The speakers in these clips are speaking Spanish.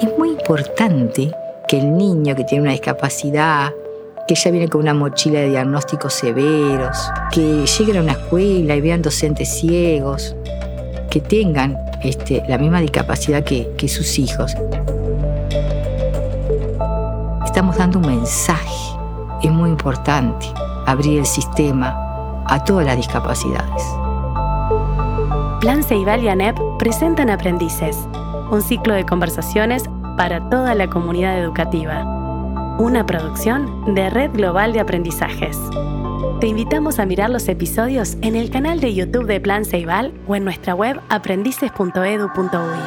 Es muy importante que el niño que tiene una discapacidad, que ya viene con una mochila de diagnósticos severos, que lleguen a una escuela y vean docentes ciegos, que tengan este, la misma discapacidad que, sus hijos. Estamos dando un mensaje, es muy importante abrir el sistema a todas las discapacidades. Plan Ceibal y ANEP presentan Aprendices, un ciclo de conversaciones para toda la comunidad educativa. Una producción de Red Global de Aprendizajes. Te invitamos a mirar los episodios en el canal de YouTube de Plan Ceibal o en nuestra web aprendices.edu.uy.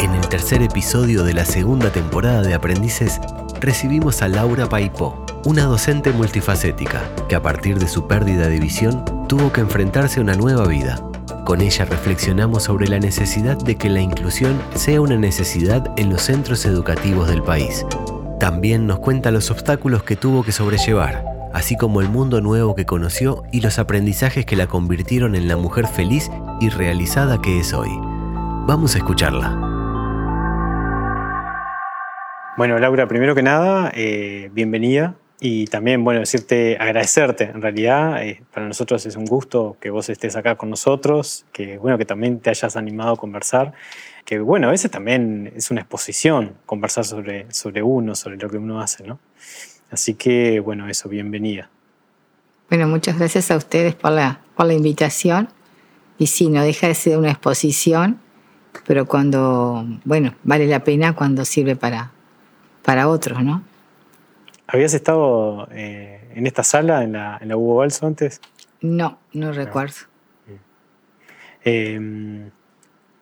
En el tercer episodio de la segunda temporada de Aprendices, recibimos a Laura Paipó, una docente multifacética que a partir de su pérdida de visión tuvo que enfrentarse a una nueva vida. Con ella reflexionamos sobre la necesidad de que la inclusión sea una necesidad en los centros educativos del país. También nos cuenta los obstáculos que tuvo que sobrellevar, así como el mundo nuevo que conoció y los aprendizajes que la convirtieron en la mujer feliz y realizada que es hoy. Vamos a escucharla. Bueno, Laura, primero que nada, eh, bienvenida y también, bueno, decirte, agradecerte. En realidad, eh, para nosotros es un gusto que vos estés acá con nosotros, que, bueno, que también te hayas animado a conversar. Que, bueno, a veces también es una exposición conversar sobre, sobre uno, sobre lo que uno hace, ¿no? Así que, bueno, eso, bienvenida. Bueno, muchas gracias a ustedes por la, por la invitación. Y sí, no deja de ser una exposición, pero cuando, bueno, vale la pena cuando sirve para, para otros, ¿no? ¿Habías estado eh, en esta sala, en la, en la Hugo Balso antes? No, no recuerdo. Eh,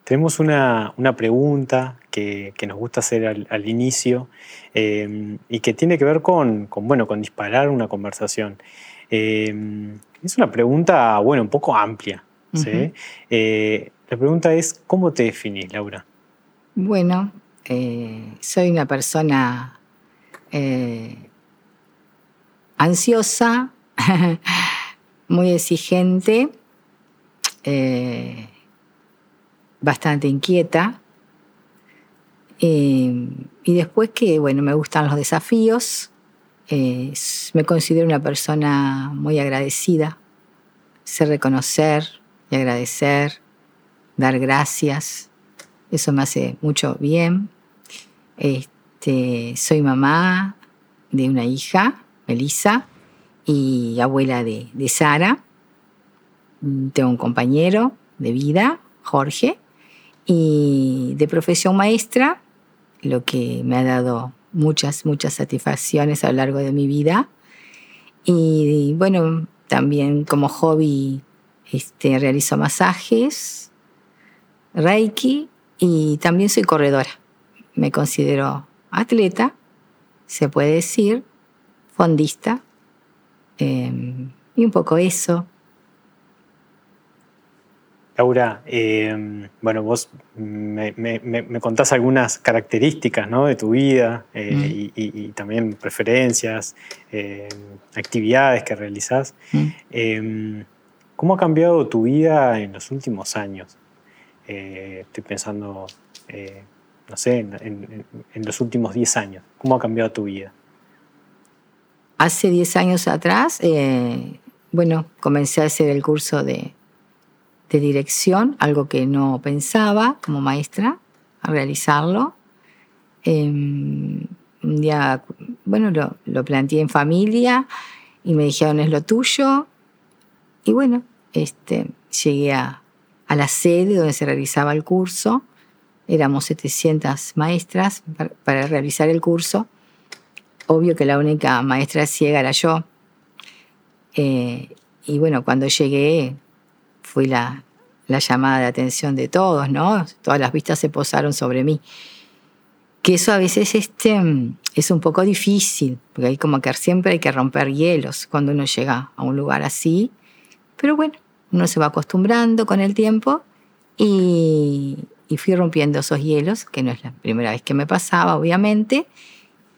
tenemos una, una pregunta que, que, nos gusta hacer al, al inicio eh, y que tiene que ver con, con, bueno, con disparar una conversación. Eh, es una pregunta, bueno, un poco amplia. Uh -huh. la pregunta es, ¿cómo te definís, Laura? Bueno, soy una persona ansiosa, muy exigente, eh, bastante inquieta. Eh, y después que, bueno, me gustan los desafíos, eh, me considero una persona muy agradecida, sé reconocer y agradecer, dar gracias, eso me hace mucho bien. Este, soy mamá de una hija, Melissa, y abuela de, Sara. Tengo un compañero de vida, Jorge, y de profesión maestra, lo que me ha dado muchas, muchas satisfacciones a lo largo de mi vida. Y bueno, también como hobby este, realizo masajes, reiki y también soy corredora. Me considero atleta, se puede decir, fondista, eh, y un poco eso. Laura, eh, bueno, vos me, me, me, contás algunas características ¿no? de tu vida eh, mm. y, y, y, también preferencias, eh, actividades que realizás. Mm. ¿Cómo ha cambiado tu vida en los últimos años? estoy pensando, no sé, en, en, en los últimos 10 años. ¿Cómo ha cambiado tu vida? Hace 10 años atrás, eh, bueno, comencé a hacer el curso de, de, dirección, algo que no pensaba como maestra, a realizarlo. Eh, un día, bueno, lo, lo, planteé en familia y me dijeron, es lo tuyo. Y bueno, este, llegué a, a la sede donde se realizaba el curso. Éramos 700 maestras para, para realizar el curso obvio que la única maestra ciega era yo. Eh, y bueno, cuando llegué fui la, la, llamada de atención de todos, ¿no? Todas las vistas se posaron sobre mí. Que eso a veces este, es un poco difícil, porque hay como que siempre hay que romper hielos cuando uno llega a un lugar así. Pero bueno, uno se va acostumbrando con el tiempo y, y fui rompiendo esos hielos, que no es la primera vez que me pasaba, obviamente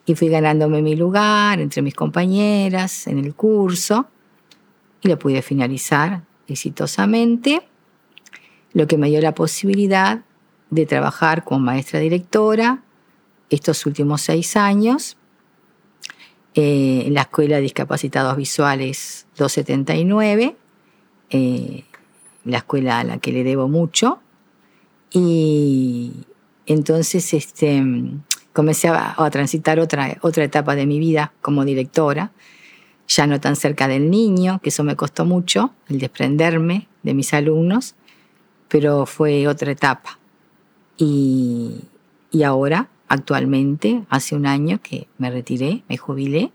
y fui ganándome mi lugar entre mis compañeras en el curso y lo pude finalizar exitosamente, lo que me dio la posibilidad de trabajar como maestra directora estos últimos seis años eh, en la Escuela de Discapacitados Visuales 279, eh, la escuela a la que le debo mucho. Y entonces este, comencé a, a, transitar otra, otra etapa de mi vida como directora, ya no tan cerca del niño, que eso me costó mucho, el desprenderme de mis alumnos, pero fue otra etapa. Y, y ahora, actualmente, hace un año que me retiré, me jubilé,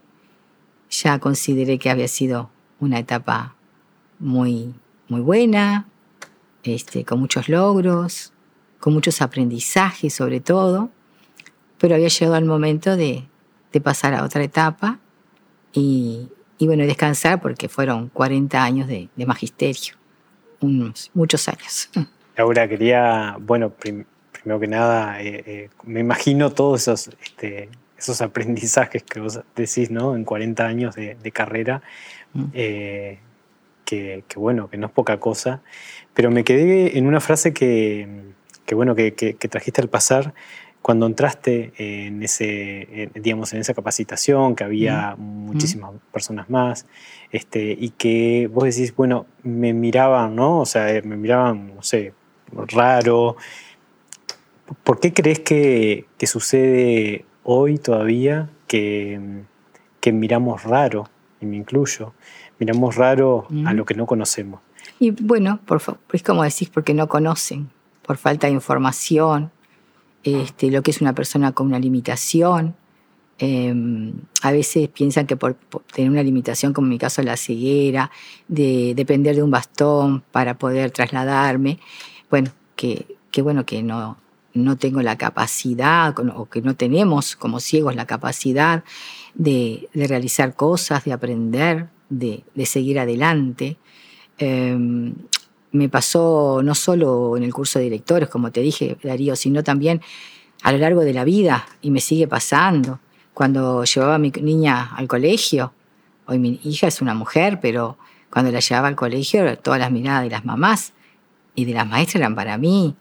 ya consideré que había sido una etapa muy, muy buena, este, con muchos logros, con muchos aprendizajes sobre todo, pero había llegado el momento de, de pasar a otra etapa y, y, bueno, descansar porque fueron 40 años de, de magisterio, unos, muchos años. Laura, quería, bueno, prim primero que nada, eh, eh, me imagino todos esos, este, esos aprendizajes que vos decís, ¿no? En 40 años de, de carrera, mm. eh, que, que, bueno, que no es poca cosa, pero me quedé en una frase que, que bueno, que, que, trajiste al pasar, cuando entraste en, ese, digamos, en esa capacitación, que había mm. muchísimas mm. personas más, este, y que vos decís, bueno, me miraban, ¿no? O sea, me miraban, no sé, raro. ¿Por qué crees que, que sucede hoy todavía que, que, miramos raro, y me incluyo, miramos raro mm. a lo que no conocemos? Y bueno, por, es como decís, porque no conocen, por falta de información, este, lo que es una persona con una limitación. Eh, a veces piensan que por, tener una limitación, como en mi caso la ceguera, de depender de un bastón para poder trasladarme, bueno, que, bueno, que no, no tengo la capacidad o que no tenemos como ciegos la capacidad de, realizar cosas, de aprender, de, seguir adelante. Eh, me pasó no solo en el curso de directores, como te dije, Darío, sino también a lo largo de la vida y me sigue pasando. Cuando llevaba a mi niña al colegio, hoy mi hija es una mujer, pero cuando la llevaba al colegio, todas las miradas de las mamás y de las maestras eran para mí.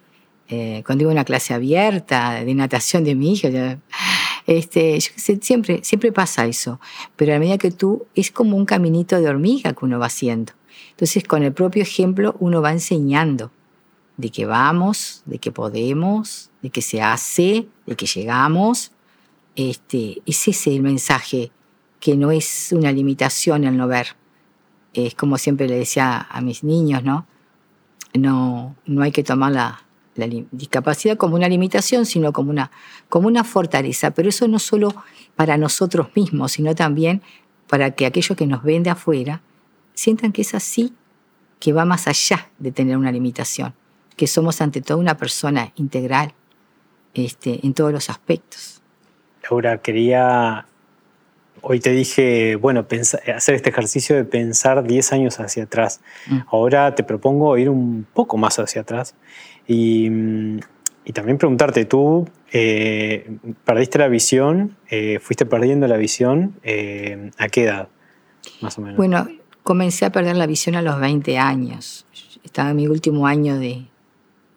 Eh, cuando iba a una clase abierta de natación de mi hija, este, siempre, siempre pasa eso, pero a medida que tú es como un caminito de hormiga que uno va haciendo. Entonces, con el propio ejemplo, uno va enseñando de que vamos, de que podemos, de que se hace, de que llegamos. Este, es ese el mensaje, que no es una limitación el no ver. Es como siempre le decía a mis niños, ¿no? No, no hay que tomar la, la discapacidad como una limitación, sino como una, como una fortaleza. Pero eso no solo para nosotros mismos, sino también para que aquellos que nos ven de afuera sientan que es así, que va más allá de tener una limitación, que somos ante todo una persona integral este, en todos los aspectos. Laura, quería, hoy te dije, bueno, pensar, hacer este ejercicio de pensar 10 años hacia atrás. Mm. Ahora te propongo ir un poco más hacia atrás y, y también preguntarte, tú eh, perdiste la visión, eh, fuiste perdiendo la visión, eh, ¿a qué edad? Más o menos. Bueno, comencé a perder la visión a los 20 años. Estaba en mi último año de,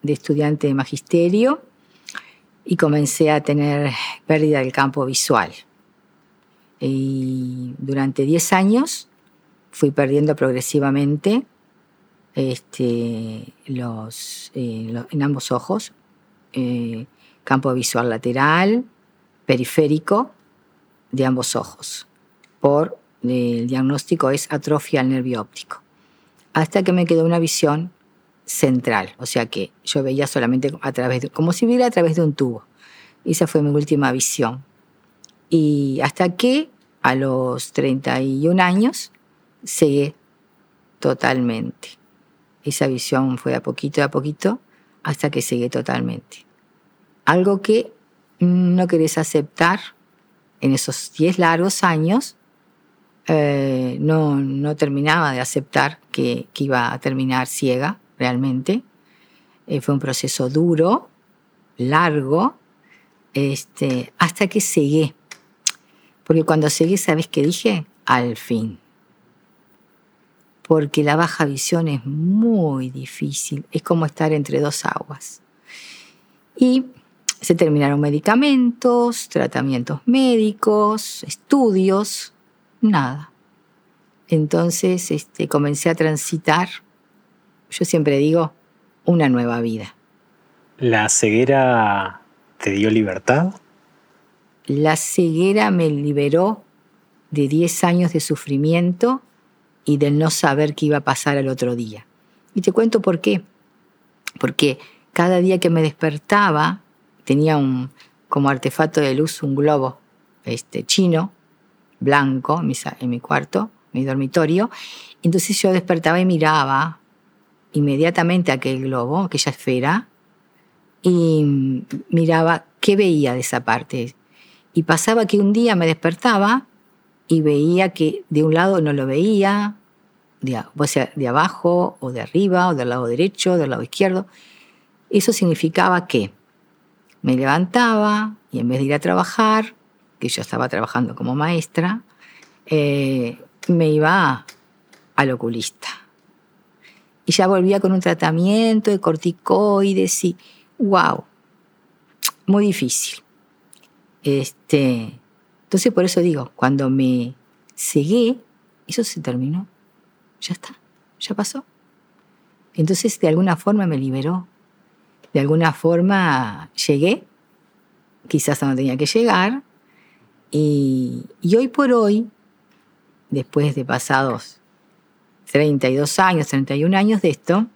de estudiante de magisterio y comencé a tener pérdida del campo visual. Y durante 10 años fui perdiendo progresivamente este, los, eh, en ambos ojos, eh, campo visual lateral, periférico de ambos ojos. Por el diagnóstico es atrofia al nervio óptico. Hasta que me quedó una visión central, o sea que yo veía solamente a través de, como si viera a través de un tubo. Esa fue mi última visión. Y hasta que a los 31 años cegué totalmente esa visión fue a poquito a poquito hasta que cegué totalmente. Algo que no querés aceptar en esos 10 largos años, eh, no, no, terminaba de aceptar que, iba a terminar ciega realmente. Eh, fue un proceso duro, largo, este, hasta que cegué. Porque cuando cegué, ¿sabes qué dije? Al fin porque la baja visión es muy difícil, es como estar entre dos aguas. Y se terminaron medicamentos, tratamientos médicos, estudios, nada. Entonces este, comencé a transitar, yo siempre digo, una nueva vida. ¿La ceguera te dio libertad? La ceguera me liberó de 10 años de sufrimiento y del no saber qué iba a pasar al otro día. Y te cuento por qué. Porque cada día que me despertaba tenía un como artefacto de luz un globo este, chino, blanco, en mi, en mi cuarto, mi dormitorio. Entonces yo despertaba y miraba inmediatamente aquel globo, aquella esfera, y miraba qué veía de esa parte. Y pasaba que un día me despertaba y veía que de un lado no lo veía, de, o de abajo o de arriba o del lado derecho, del lado izquierdo. Eso significaba que me levantaba y en vez de ir a trabajar, que yo estaba trabajando como maestra, eh, me iba al oculista. Y ya volvía con un tratamiento de corticoides y, wow, muy difícil. Este, entonces por eso digo, cuando me cegué, eso se terminó. Ya está, ya pasó. Entonces de alguna forma me liberó. De alguna forma llegué, quizás a donde tenía que llegar, y, hoy por hoy, después de pasados 32 años, 31 años de esto,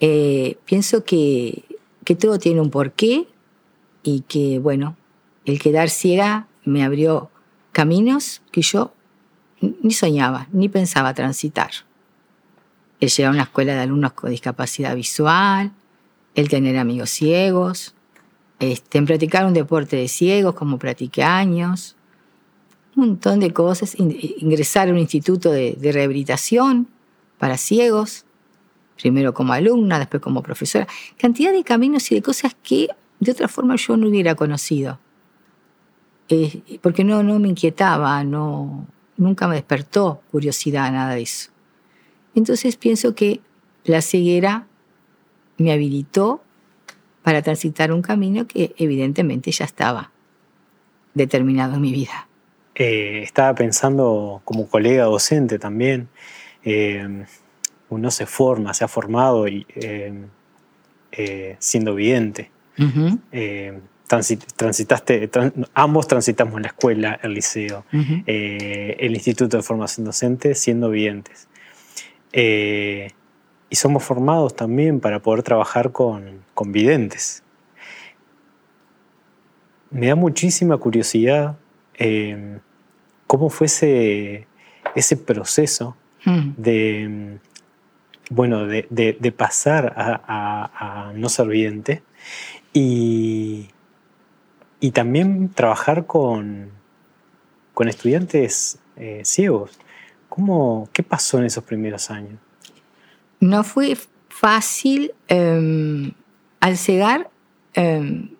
eh, pienso que, que todo tiene un porqué y que, bueno, el quedar ciega me abrió caminos que yo ni soñaba, ni pensaba transitar. El llegar a una escuela de alumnos con discapacidad visual, el tener amigos ciegos, este, en practicar un deporte de ciegos como practiqué años, un montón de cosas, ingresar a un instituto de, de rehabilitación para ciegos, primero como alumna, después como profesora, cantidad de caminos y de cosas que de otra forma yo no hubiera conocido. Eh, porque no, no me inquietaba, no, nunca me despertó curiosidad, nada de eso. Entonces pienso que la ceguera me habilitó para transitar un camino que evidentemente ya estaba determinado en mi vida. Eh, estaba pensando como colega docente también, eh, uno se forma, se ha formado y, siendo vidente transitaste, ambos transitamos la escuela, el liceo, eh, el Instituto de Formación Docente, siendo videntes. Y somos formados también para poder trabajar con, con videntes. Me da muchísima curiosidad eh, cómo fue ese, proceso hmm. de, bueno, de, pasar a, a, no ser vidente y, y también trabajar con, con estudiantes eh, ciegos. ¿Cómo, ¿Qué pasó en esos primeros años? No fue fácil. Em, al cegar em,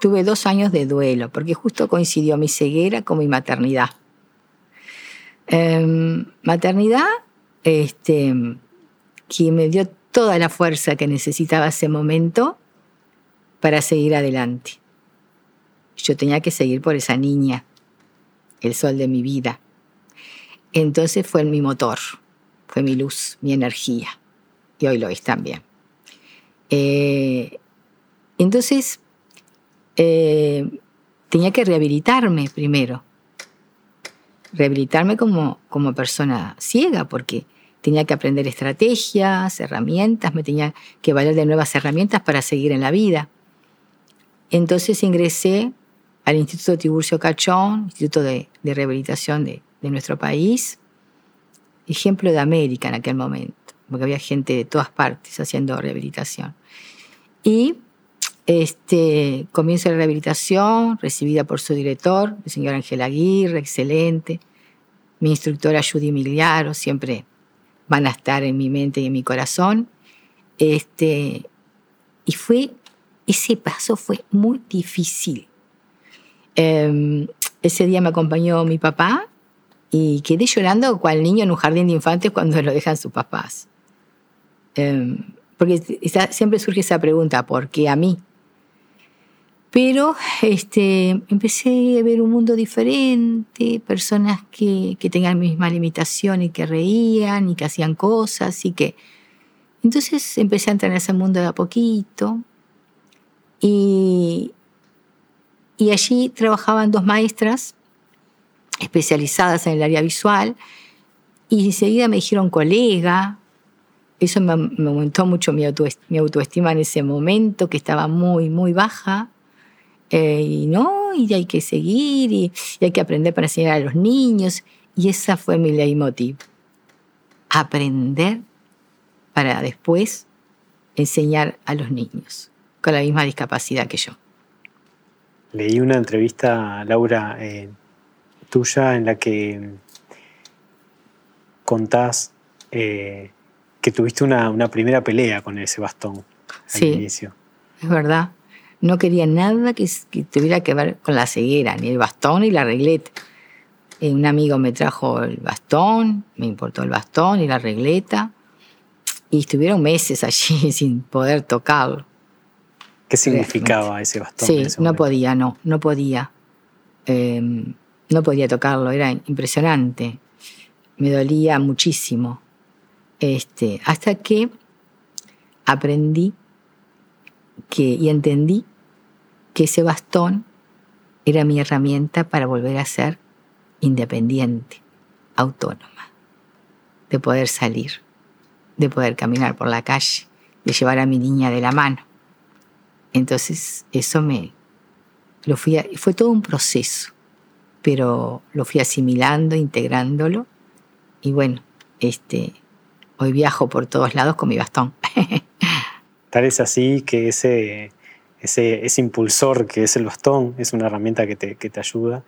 tuve dos años de duelo, porque justo coincidió mi ceguera con mi maternidad. Em, maternidad este, que me dio toda la fuerza que necesitaba ese momento para seguir adelante. Yo tenía que seguir por esa niña, el sol de mi vida. Entonces fue mi motor, fue mi luz, mi energía. Y hoy lo es también. Eh, entonces, eh, tenía que rehabilitarme primero. Rehabilitarme como, como persona ciega, porque tenía que aprender estrategias, herramientas, me tenía que valer de nuevas herramientas para seguir en la vida. Entonces ingresé al Instituto Tiburcio Cachón, Instituto de, Rehabilitación de, nuestro país, ejemplo de América en aquel momento, porque había gente de todas partes haciendo rehabilitación. Y este, comienzo la rehabilitación, recibida por su director, el señor Ángel Aguirre, excelente. Mi instructora Judy Miliaro, siempre van a estar en mi mente y en mi corazón. Este, y fue, ese paso fue muy difícil Em, ese día me acompañó mi papá y quedé llorando cual niño en un jardín de infantes cuando lo dejan sus papás. Em, porque siempre surge esa pregunta, ¿por qué a mí? Pero este, empecé a ver un mundo diferente, personas que, que tenían la misma limitación y que reían y que hacían cosas y que... Entonces empecé a entrar en ese mundo de a poquito y, y allí trabajaban dos maestras especializadas en el área visual y enseguida me dijeron colega. Eso me, aumentó mucho mi, autoestima, en ese momento, que estaba muy, muy baja. Eh, y no, y hay que seguir, y, hay que aprender para enseñar a los niños. Y esa fue mi leitmotiv. Aprender para después enseñar a los niños con la misma discapacidad que yo. Leí una entrevista, Laura, eh, tuya en la que contás eh, que tuviste una, primera pelea con ese bastón al inicio. Es verdad. No quería nada que, tuviera que ver con la ceguera, ni el bastón ni la regleta. Eh, un amigo me trajo el bastón, me importó el bastón y la regleta, y estuvieron meses allí sin poder tocarlo. ¿Qué significaba ese bastón? Sí, no podía, no, no podía. Em, no podía tocarlo, era impresionante me dolía muchísimo. Este, hasta que aprendí que, y entendí que ese bastón era mi herramienta para volver a ser independiente, autónoma, de poder salir, de poder caminar por la calle, de llevar a mi niña de la mano. Entonces eso me lo fui fue todo un proceso, pero lo fui asimilando, integrándolo y bueno, este, hoy viajo por todos lados con mi bastón. Tal es así que ese, ese, ese, impulsor que es el bastón es una herramienta que te, que te ayuda.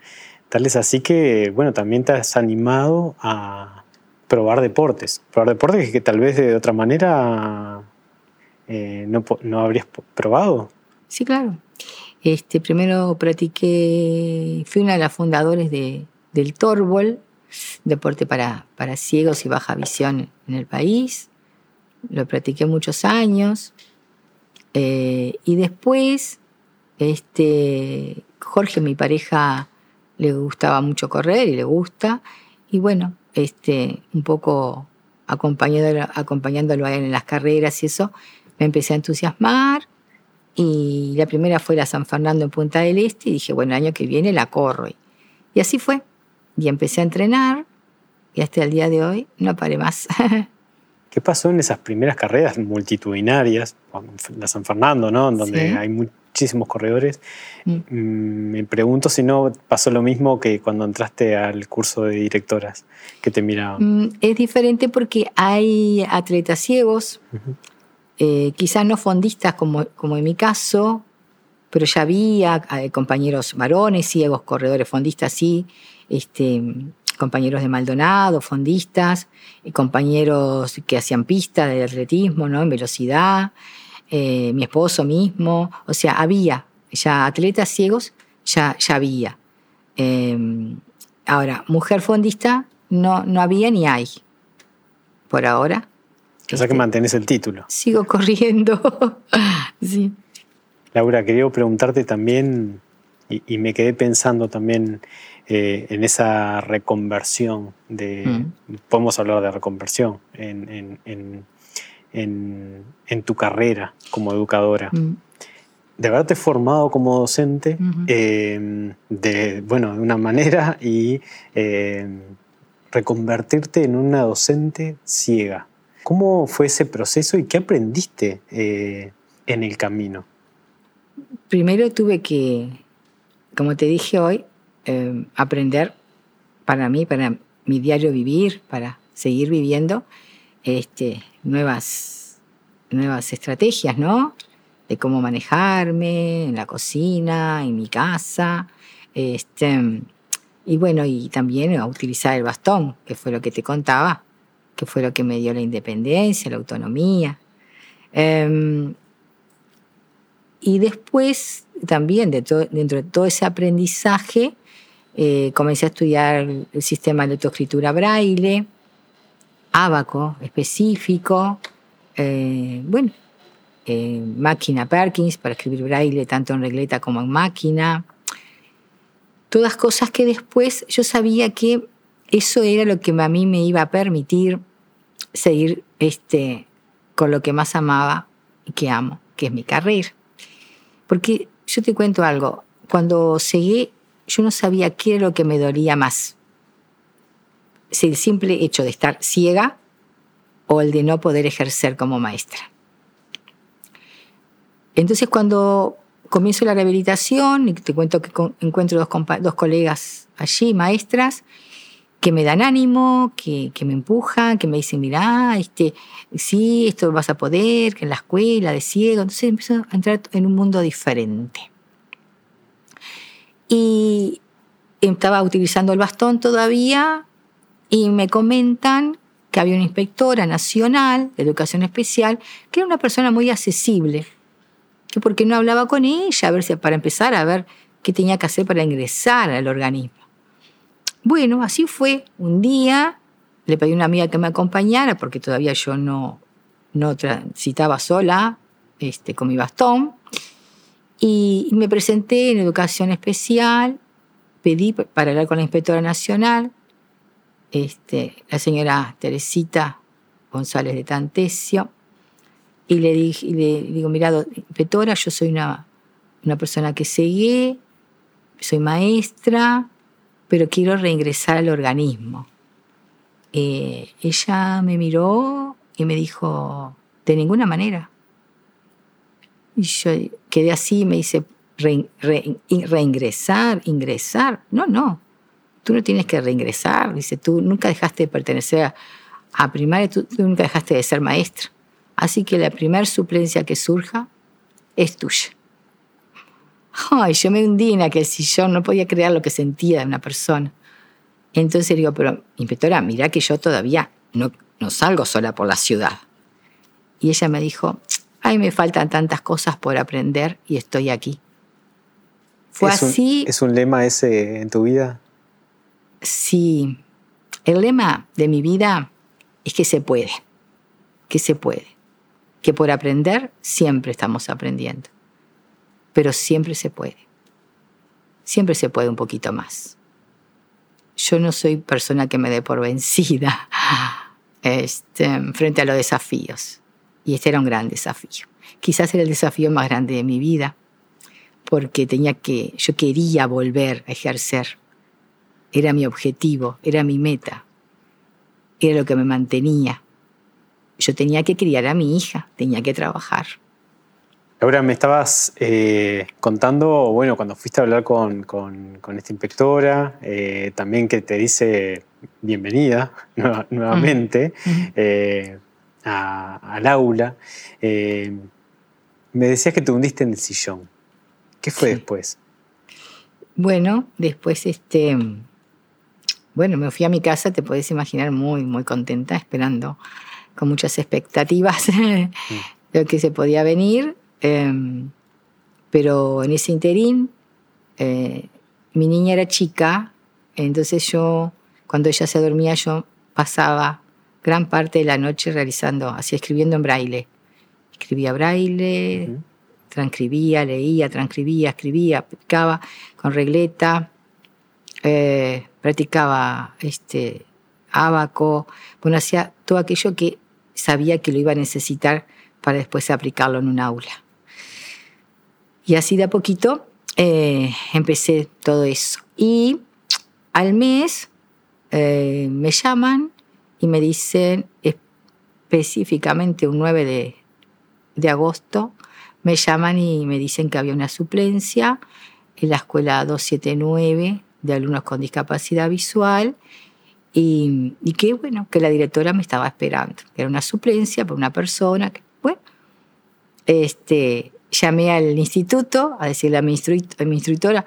Tal es así que, bueno, también te has animado a probar deportes. Probar deportes que tal vez de otra manera eh, no, no, habrías probado. Sí, claro. Este, primero practiqué, fui una de las fundadoras de, del Torbol, deporte para, para ciegos y baja visión en el país. Lo practiqué muchos años. Eh, y después, este, Jorge, mi pareja, le gustaba mucho correr y le gusta. Y bueno, este, un poco acompañándolo, acompañándolo en las carreras y eso, me empecé a entusiasmar. Y la primera fue la San Fernando en Punta del Este y dije, bueno, el año que viene la corro. Y así fue. Y empecé a entrenar y hasta el día de hoy no paré más. ¿Qué pasó en esas primeras carreras multitudinarias, la San Fernando, ¿no? donde hay muchísimos corredores? Mm. Mm, me pregunto si no pasó lo mismo que cuando entraste al curso de directoras, que te miraban. Mm, es diferente porque hay atletas ciegos, eh, quizás no fondistas como, como en mi caso, pero ya había eh, compañeros varones ciegos, corredores fondistas, sí, este, compañeros de Maldonado, fondistas, compañeros que hacían pistas de atletismo, ¿no? En velocidad, eh, mi esposo mismo, o sea, había ya atletas ciegos, ya, ya había. Em, ahora, mujer fondista no, no había ni hay, por ahora. O sea que este, mantienes el título. Sigo corriendo, sí. Laura, quería preguntarte también, y me quedé pensando también eh, en esa reconversión de, mm. podemos hablar de reconversión en, tu carrera como educadora. Mm. De haberte formado como docente em, de, bueno, de una manera y em, reconvertirte en una docente ciega. ¿Cómo fue ese proceso y qué aprendiste eh, en el camino? Primero tuve que, como te dije hoy, Em, aprender para mí, para mi diario vivir, para seguir viviendo, este, nuevas, nuevas estrategias, ¿no? De cómo manejarme en la cocina, en mi casa, este, y bueno, y también utilizar el bastón, que fue lo que te contaba, que fue lo que me dio la independencia, la autonomía. Em, y después también de dentro de todo ese aprendizaje, eh, comencé a estudiar el sistema de autoescritura braille, abaco específico. Eh, bueno, eh, máquina Perkins para escribir braille tanto en regleta como en máquina. Todas cosas que después yo sabía que eso era lo que a mí me iba a permitir seguir este, con lo que más amaba y que amo, que es mi carrera. Porque yo te cuento algo, cuando seguí yo no sabía qué era lo que me dolía más. Si el simple hecho de estar ciega o el de no poder ejercer como maestra. Entonces cuando comienzo la rehabilitación, y te cuento que encuentro dos, dos colegas allí, maestras, que me dan ánimo, que, me empujan, que me dicen, mira, este, sí, esto vas a poder, que en la escuela de ciego. Entonces empiezo a entrar en un mundo diferente. Y estaba utilizando el bastón todavía y me comentan que había una inspectora nacional de educación especial que era una persona muy accesible, que porque no hablaba con ella, a ver si para empezar a ver qué tenía que hacer para ingresar al organismo. Bueno, así fue. Un día le pedí a una amiga que me acompañara porque todavía yo no, no transitaba sola este, con mi bastón. Y me presenté en educación especial, pedí para hablar con la inspectora nacional, este, la señora Teresita González de Tantesio, y le, dije, le digo, mira, inspectora, yo soy una, una persona que seguí, soy maestra, pero quiero reingresar al organismo. Eh, ella me miró y me dijo, de ninguna manera. Y yo quedé así y me dice, reingresar, ingresar. No, no, tú no tienes que reingresar. Dice, tú nunca dejaste de pertenecer a, primaria, tú, nunca dejaste de ser maestra. Así que la primera suplencia que surja es tuya. Ay, yo me hundí en aquel sillón, no podía creer lo que sentía de una persona. Entonces digo, pero inspectora, mira que yo todavía no, no salgo sola por la ciudad. Y ella me dijo, ay, me faltan tantas cosas por aprender y estoy aquí. Fue así. ¿Es un lema ese en tu vida? Sí. El lema de mi vida es que se puede, que se puede, que por aprender siempre estamos aprendiendo pero siempre se puede. Siempre se puede un poquito más. Yo no soy persona que me dé por vencida este, frente a los desafíos. Y este era un gran desafío. Quizás era el desafío más grande de mi vida, porque tenía que, yo quería volver a ejercer. Era mi objetivo, era mi meta, era lo que me mantenía. Yo tenía que criar a mi hija, tenía que trabajar. Laura, me estabas eh, contando, bueno, cuando fuiste a hablar con, esta inspectora, eh, también que te dice bienvenida nuevamente eh, al aula. me decías que te hundiste en el sillón. ¿Qué fue después? Bueno, después este. Bueno, me fui a mi casa, te puedes imaginar, muy, muy contenta, esperando con muchas expectativas mm. lo que se podía venir. Em, pero en ese interín, eh, mi niña era chica, entonces yo, cuando ella se dormía, yo pasaba gran parte de la noche realizando, así escribiendo en braille. Escribía braille, transcribía, leía, transcribía, escribía, practicaba con regleta, eh, practicaba este, abaco, bueno, hacía todo aquello que sabía que lo iba a necesitar para después aplicarlo en un aula. Y así de a poquito eh, empecé todo eso. Y al mes eh, me llaman y me dicen específicamente un 9 de, de, agosto, me llaman y me dicen que había una suplencia en la escuela 279 de alumnos con discapacidad visual y, y que bueno, que la directora me estaba esperando, que era una suplencia por una persona, que bueno, este, llamé al instituto a decirle a mi, instructora,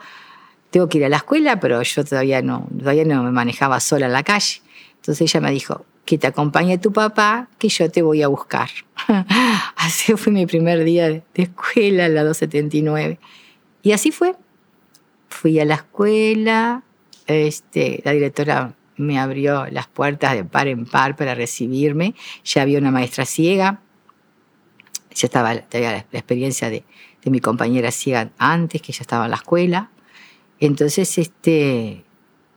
tengo que ir a la escuela, pero yo todavía no, todavía no me manejaba sola en la calle. Entonces ella me dijo, que te acompañe tu papá, que yo te voy a buscar. así fue mi primer día de escuela, la 279. Y así fue. Fui a la escuela, este, la directora me abrió las puertas de par en par para recibirme. Ya había una maestra ciega, ya estaba la, experiencia de, mi compañera ciega antes, que ya estaba en la escuela. Entonces, este,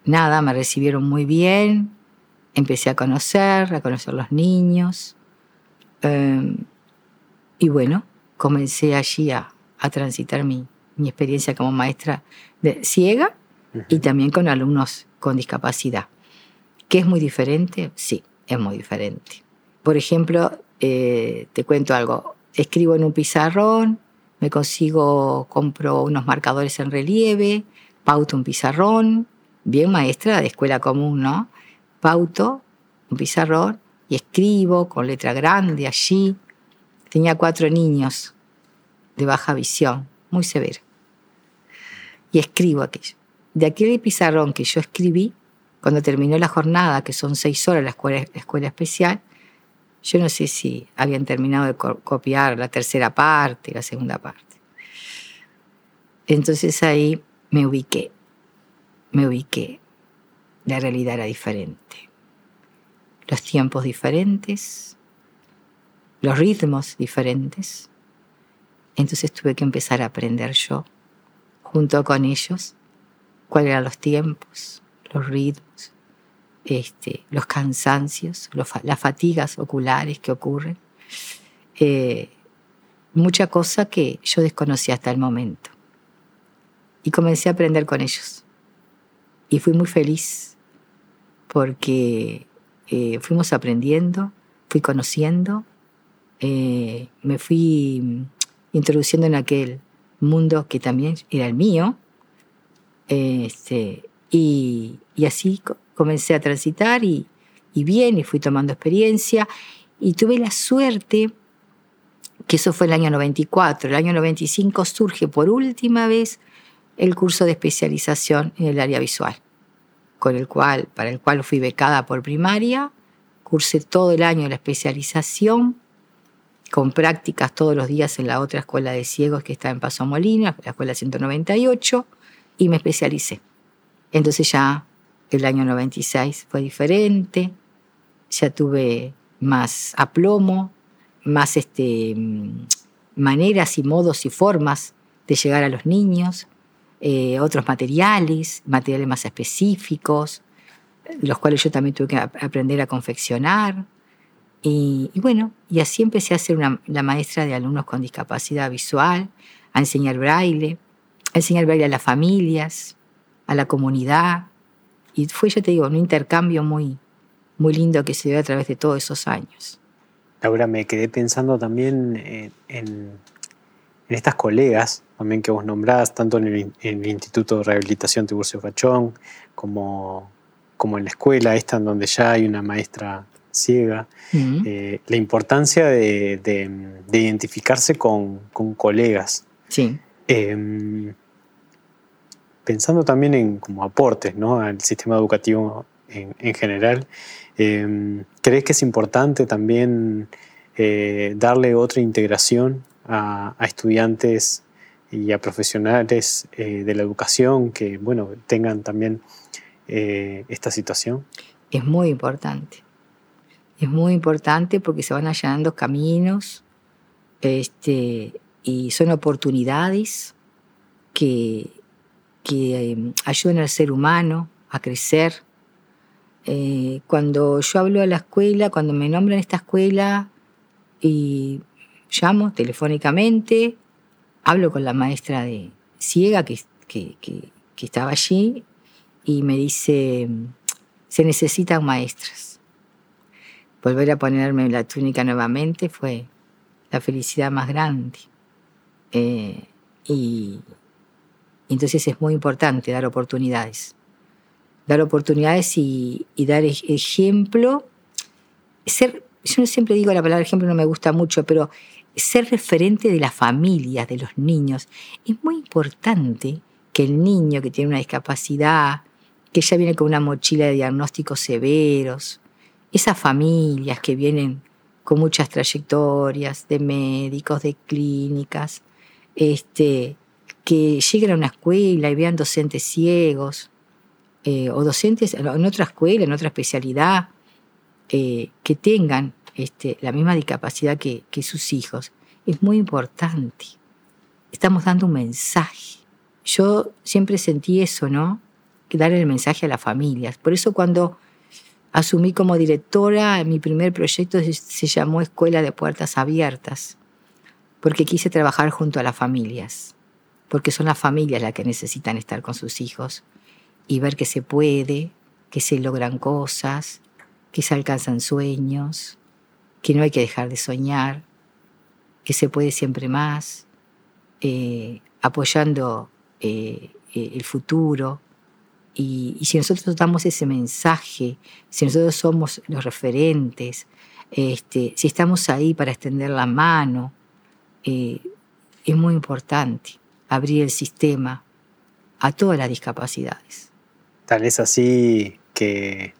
nada, me recibieron muy bien, empecé a conocer, a conocer los niños. Em, y bueno, comencé allí a, transitar mi, experiencia como maestra de, ciega y también con alumnos con discapacidad. ¿Qué es muy diferente? Sí, es muy diferente. Por ejemplo, eh, te cuento algo, escribo en un pizarrón, me consigo, compro unos marcadores en relieve, pauto un pizarrón, bien maestra de escuela común, ¿no? Pauto un pizarrón y escribo con letra grande allí. Tenía cuatro niños de baja visión, muy severa. Y escribo aquello. De aquel pizarrón que yo escribí, cuando terminó la jornada, que son seis horas la escuela, la escuela especial, yo no sé si habían terminado de copiar la tercera parte, la segunda parte. Entonces ahí me ubiqué, me ubiqué. La realidad era diferente. Los tiempos diferentes, los ritmos diferentes. Entonces tuve que empezar a aprender yo, junto con ellos, cuáles eran los tiempos, los ritmos, este, los cansancios, las fatigas oculares que ocurren. Eh, mucha cosa que yo desconocía hasta el momento. Y comencé a aprender con ellos. Y fui muy feliz porque eh, fuimos aprendiendo, fui conociendo, eh, me fui introduciendo en aquel mundo que también era el mío. Este, y, y así comencé a transitar y, bien, y fui tomando experiencia. Y tuve la suerte, que eso fue el año 94, el año 95 surge por última vez el curso de especialización en el área visual, con el cual, para el cual fui becada por primaria, cursé todo el año la especialización, con prácticas todos los días en la otra escuela de ciegos que está en Paso Molina, la escuela 198, y me especialicé. Entonces ya el año 96 fue diferente, ya tuve más aplomo, más este, mm, maneras y modos y formas de llegar a los niños, eh, otros materiales, materiales más específicos, los cuales yo también tuve que aprender a confeccionar. Y, bueno, y así empecé a ser la maestra de alumnos con discapacidad visual, a enseñar braille, a enseñar braille a las familias, a la comunidad, y fue, ya te digo, un intercambio muy, muy lindo que se dio a través de todos esos años. Laura, me quedé pensando también en, en, estas colegas también que vos nombrás, tanto en el, Instituto de Rehabilitación Tiburcio Fachón, como, como en la escuela esta en donde ya hay una maestra ciega, eh, la importancia de, de, identificarse con, con, colegas. Sí. Em, pensando también en como aportes ¿no? al sistema educativo en, general, em, ¿crees que es importante también eh, darle otra integración a, estudiantes y a profesionales eh, de la educación que bueno, tengan también eh, esta situación? Es muy importante. Es muy importante porque se van allanando caminos este, y son oportunidades que que em, ayuden al ser humano a crecer. Eh, cuando yo hablo a la escuela, cuando me nombran esta escuela y llamo telefónicamente, hablo con la maestra de ciega que, que, que estaba allí y me dice, se necesitan maestras. Volver a ponerme la túnica nuevamente fue la felicidad más grande. Eh, y, entonces es muy importante dar oportunidades. Dar oportunidades y, dar ejemplo. Ser, yo siempre digo la palabra ejemplo, no me gusta mucho, pero ser referente de las familias, de los niños. Es muy importante que el niño que tiene una discapacidad, que ya viene con una mochila de diagnósticos severos, esas familias que vienen con muchas trayectorias de médicos, de clínicas, este, que lleguen a una escuela y vean docentes ciegos, eh, o docentes en otra escuela, en otra especialidad, eh, que tengan este, la misma discapacidad que, sus hijos es muy importante. Estamos dando un mensaje. Yo siempre sentí eso, ¿no? Que dar el mensaje a las familias. Por eso cuando asumí como directora, mi primer proyecto se llamó Escuela de Puertas Abiertas, porque quise trabajar junto a las familias, porque son las familias las que necesitan estar con sus hijos y ver que se puede, que se logran cosas, que se alcanzan sueños, que no hay que dejar de soñar, que se puede siempre más, eh, apoyando eh, eh, el futuro. Y, si nosotros damos ese mensaje, si nosotros somos los referentes, este, si estamos ahí para extender la mano, es muy importante abrir el sistema a todas las discapacidades. Tal es así que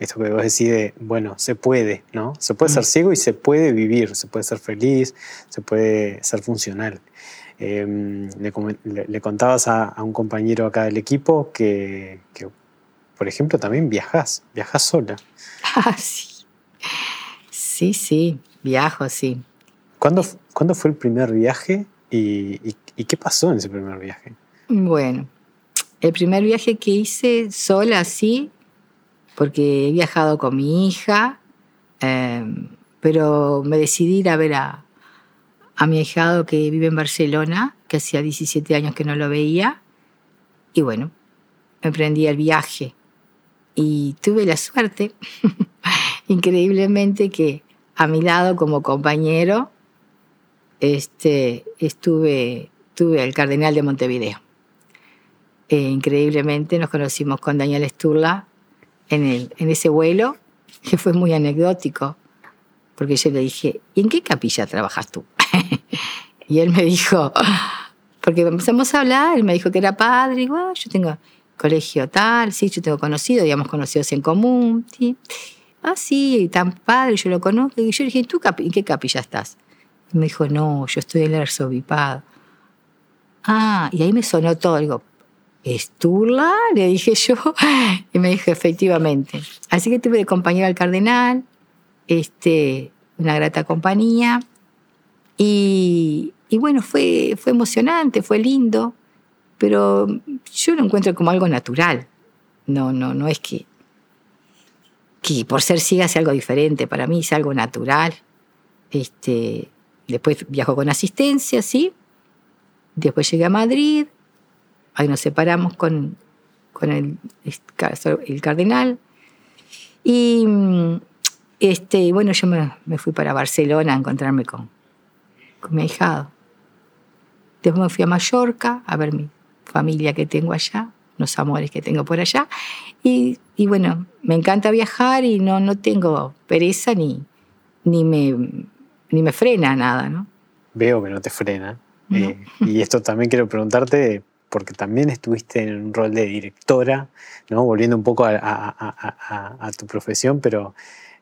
esto que vos decís de, bueno, se puede, ¿no? Se puede ser mm. ciego y se puede vivir, se puede ser feliz, se puede ser funcional. Em, le, contabas a, un compañero acá del equipo que, por ejemplo, también viajas, viajas sola. Ah, sí. Sí, sí, viajo, sí. ¿Cuándo, ¿cuándo fue el primer viaje y, y qué pasó en ese primer viaje? Bueno, el primer viaje que hice sola, sí, porque he viajado con mi hija, em, pero me decidí ir a ver a, a mi hijado que vive en Barcelona, que hacía 17 años que no lo veía, y bueno, emprendí el viaje. Y tuve la suerte, increíblemente, que a mi lado como compañero este, estuve, tuve al cardenal de Montevideo. Eh, increíblemente nos conocimos con Daniel Sturla en, el, en ese vuelo, que fue muy anecdótico, porque yo le dije, ¿y en qué capilla trabajas tú? y él me dijo, porque empezamos a hablar, él me dijo que era padre, igual, yo tengo colegio tal, sí, yo tengo conocido, digamos, conocidos en común, sí. Ah, sí, tan padre, yo lo conozco. Y yo le dije, ¿tú en qué capilla estás? Y me dijo, no, yo estoy en el arzobispado. Ah, y ahí me sonó todo. Digo, ¿Esturla? Le dije yo. Y me dijo, efectivamente. Así que tuve de compañero al cardenal, este, una grata compañía. Y, bueno, fue, fue emocionante, fue lindo, pero yo lo encuentro como algo natural. No, no, no es que, que por ser ciega sea algo diferente. Para mí es algo natural. Este, después viajo con asistencia, ¿sí? Después llegué a Madrid, ahí nos separamos con, con el, cardenal. Y este, bueno, yo me, fui para Barcelona a encontrarme con, con mi ahijado. Después me fui a Mallorca a ver mi familia que tengo allá, los amores que tengo por allá. Y, y, bueno, me encanta viajar y no, no tengo pereza ni, ni, me, ni me frena nada, ¿no? Veo que no te frena. Eh, y esto también quiero preguntarte, porque también estuviste en un rol de directora, ¿no? volviendo un poco a, tu profesión, pero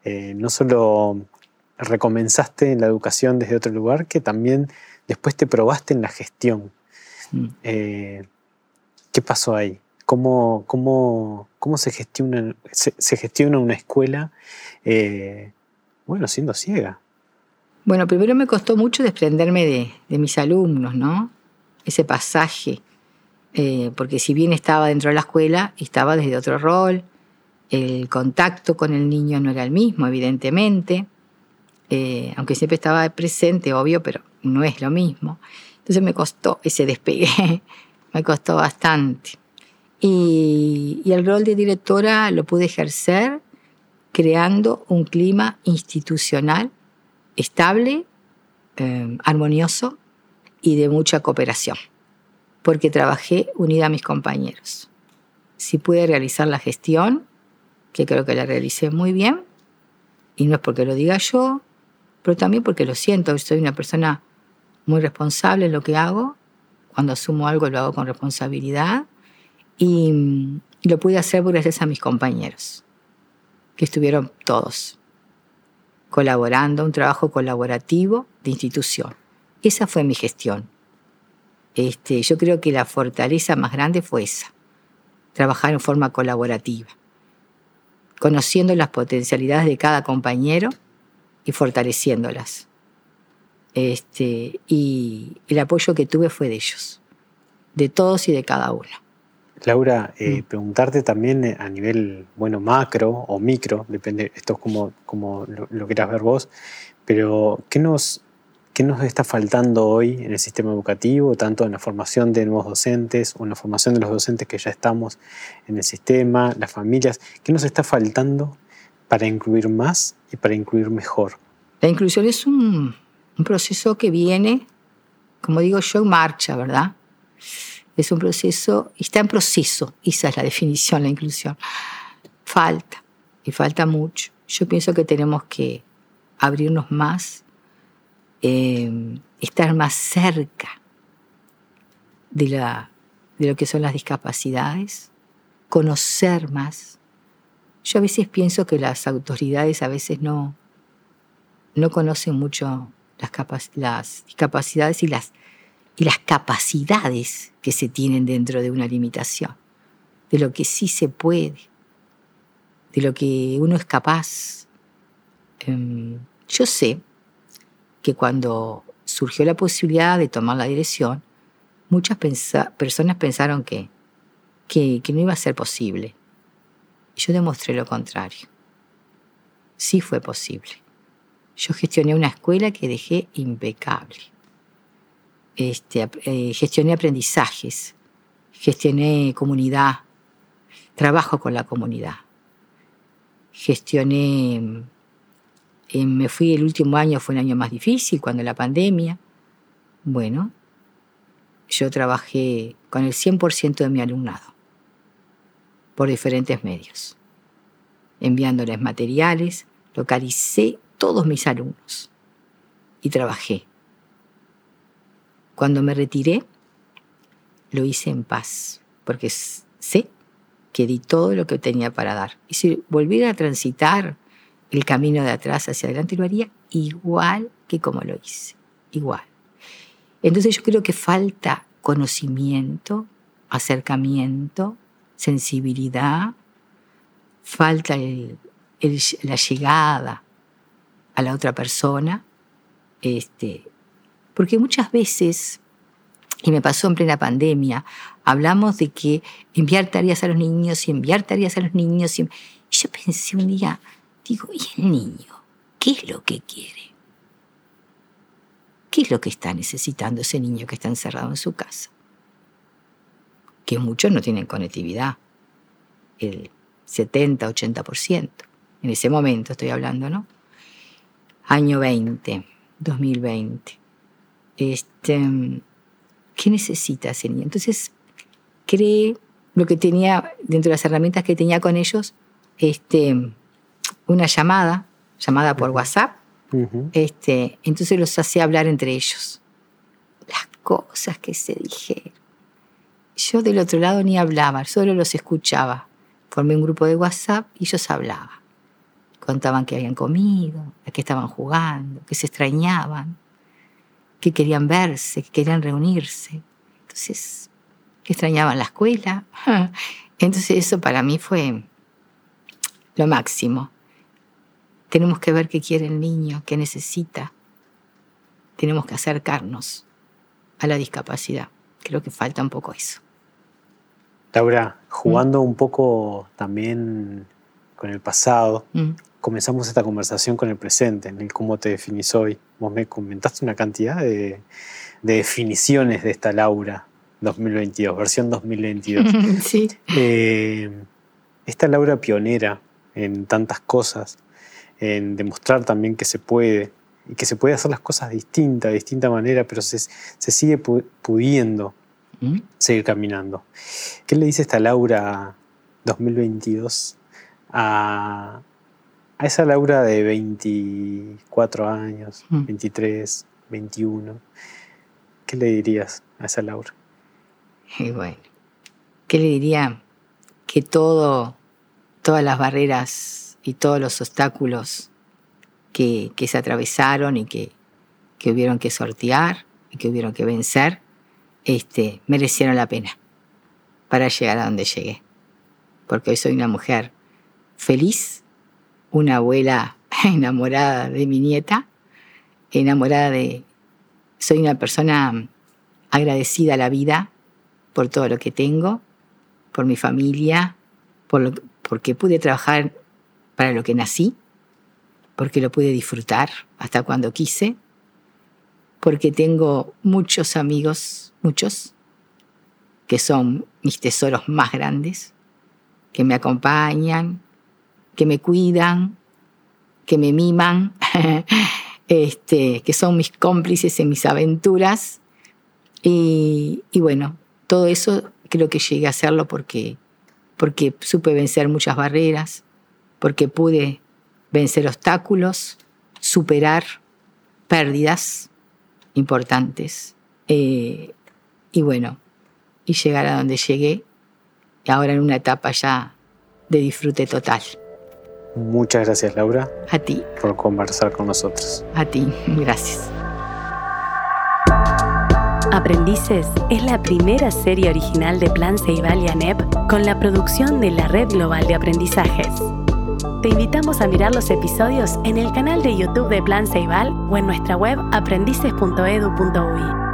eh, no solo recomenzaste en la educación desde otro lugar, que también después te probaste en la gestión. Mm. Eh, ¿Qué pasó ahí? ¿Cómo, cómo, cómo se, gestiona, se, gestiona una escuela, eh, bueno, siendo ciega? Bueno, primero me costó mucho desprenderme de, de mis alumnos, ¿no? Ese pasaje eh, porque si bien estaba dentro de la escuela, estaba desde otro rol, el contacto con el niño no era el mismo, evidentemente, eh, aunque siempre estaba presente, obvio, pero no es lo mismo. Entonces me costó ese despegue, me costó bastante. Y, el rol de directora lo pude ejercer creando un clima institucional estable, eh, armonioso y de mucha cooperación porque trabajé unida a mis compañeros. Si pude realizar la gestión, que creo que la realicé muy bien, y no es porque lo diga yo, pero también porque lo siento, soy una persona muy responsable en lo que hago, cuando asumo algo lo hago con responsabilidad, y, lo pude hacer gracias a mis compañeros, que estuvieron todos colaborando, un trabajo colaborativo de institución. Esa fue mi gestión. Este, yo creo que la fortaleza más grande fue esa, trabajar en forma colaborativa, conociendo las potencialidades de cada compañero y fortaleciéndolas. Este, y el apoyo que tuve fue de ellos, de todos y de cada uno. Laura, eh, mm. preguntarte también eh, a nivel, bueno, macro o micro, depende, esto es como, como lo, lo quieras ver vos, pero ¿qué nos, ¿qué nos está faltando hoy en el sistema educativo, tanto en la formación de nuevos docentes o en la formación de los docentes que ya estamos en el sistema, las familias? ¿Qué nos está faltando para incluir más y para incluir mejor? La inclusión es un, un proceso que viene, como digo yo, en marcha, ¿verdad? Es un proceso, está en proceso, esa es la definición, la inclusión. Falta, y falta mucho. Yo pienso que tenemos que abrirnos más, eh, estar más cerca de, la, de lo que son las discapacidades, conocer más. Yo a veces pienso que las autoridades a veces no, no conocen mucho las, las discapacidades y las y las capacidades que se tienen dentro de una limitación, de lo que sí se puede, de lo que uno es capaz. Em, yo sé que cuando surgió la posibilidad de tomar la dirección, muchas personas pensaron que, que, que no iba a ser posible. Yo demostré lo contrario. Sí fue posible. Yo gestioné una escuela que dejé impecable este, eh, gestioné aprendizajes, gestioné comunidad, trabajo con la comunidad, gestioné, eh, me fui el último año, fue un año más difícil, cuando la pandemia, bueno, yo trabajé con el 100% de mi alumnado por diferentes medios, enviándoles materiales, localicé todos mis alumnos y trabajé cuando me retiré, lo hice en paz, porque sé que di todo lo que tenía para dar. Y si volviera a transitar el camino de atrás hacia adelante, lo haría igual que como lo hice, igual. Entonces yo creo que falta conocimiento, acercamiento, sensibilidad, falta la llegada a la otra persona, este, porque muchas veces, y me pasó en plena pandemia, hablamos de que enviar tareas a los niños y enviar tareas a los niños. Y, yo pensé un día, digo, ¿y el niño? ¿Qué es lo que quiere? ¿Qué es lo que está necesitando ese niño que está encerrado en su casa? Que muchos no tienen conectividad. El 70, 80%. En ese momento estoy hablando, ¿no? Año 20, 2020 este, ¿qué necesita ese niño? Entonces, creé lo que tenía, dentro de las herramientas que tenía con ellos, este, una llamada, llamada por WhatsApp. este, entonces los hacía hablar entre ellos. Las cosas que se dijeron. Yo del otro lado ni hablaba, solo los escuchaba. Formé un grupo de WhatsApp y ellos hablaban. Contaban que habían comido, que estaban jugando, que se extrañaban que querían verse, que querían reunirse. Entonces, que extrañaban la escuela. Entonces eso para mí fue lo máximo. Tenemos que ver qué quiere el niño, qué necesita. Tenemos que acercarnos a la discapacidad. Creo que falta un poco eso. Laura, jugando un poco también con el pasado, mm comenzamos esta conversación con el presente, en el cómo te definís hoy. Vos me comentaste una cantidad de, definiciones de esta Laura 2022, versión 2022. sí. Eh, esta Laura pionera en tantas cosas, en demostrar también que se puede y que se puede hacer las cosas distintas, de distinta manera, pero se, sigue pudiendo ¿Mm? seguir caminando. ¿Qué le dice esta Laura 2022 a, a esa Laura de 24 años, 23, mm. 21, ¿qué le dirías a esa Laura? Y bueno, ¿qué le diría? Que todo, todas las barreras y todos los obstáculos que, se atravesaron y que, que hubieron que sortear y que hubieron que vencer, este, merecieron la pena para llegar a donde llegué. Porque hoy soy una mujer feliz, una abuela enamorada de mi nieta, enamorada de, soy una persona agradecida a la vida por todo lo que tengo, por mi familia, por porque pude trabajar para lo que nací, porque lo pude disfrutar hasta cuando quise, porque tengo muchos amigos, muchos, que son mis tesoros más grandes, que me acompañan, que me cuidan, que me miman, este, que son mis cómplices en mis aventuras. Y, y, bueno, todo eso creo que llegué a hacerlo porque, porque supe vencer muchas barreras, porque pude vencer obstáculos, superar pérdidas importantes. Eh, y bueno, y llegar a donde llegué, ahora en una etapa ya de disfrute total. Muchas gracias, Laura. A ti. Por conversar con nosotros. A ti, gracias. Aprendices es la primera serie original de Plan Ceibal y ANEP con la producción de la Red Global de Aprendizajes. Te invitamos a mirar los episodios en el canal de YouTube de Plan Ceibal o en nuestra web aprendices.edu.ui.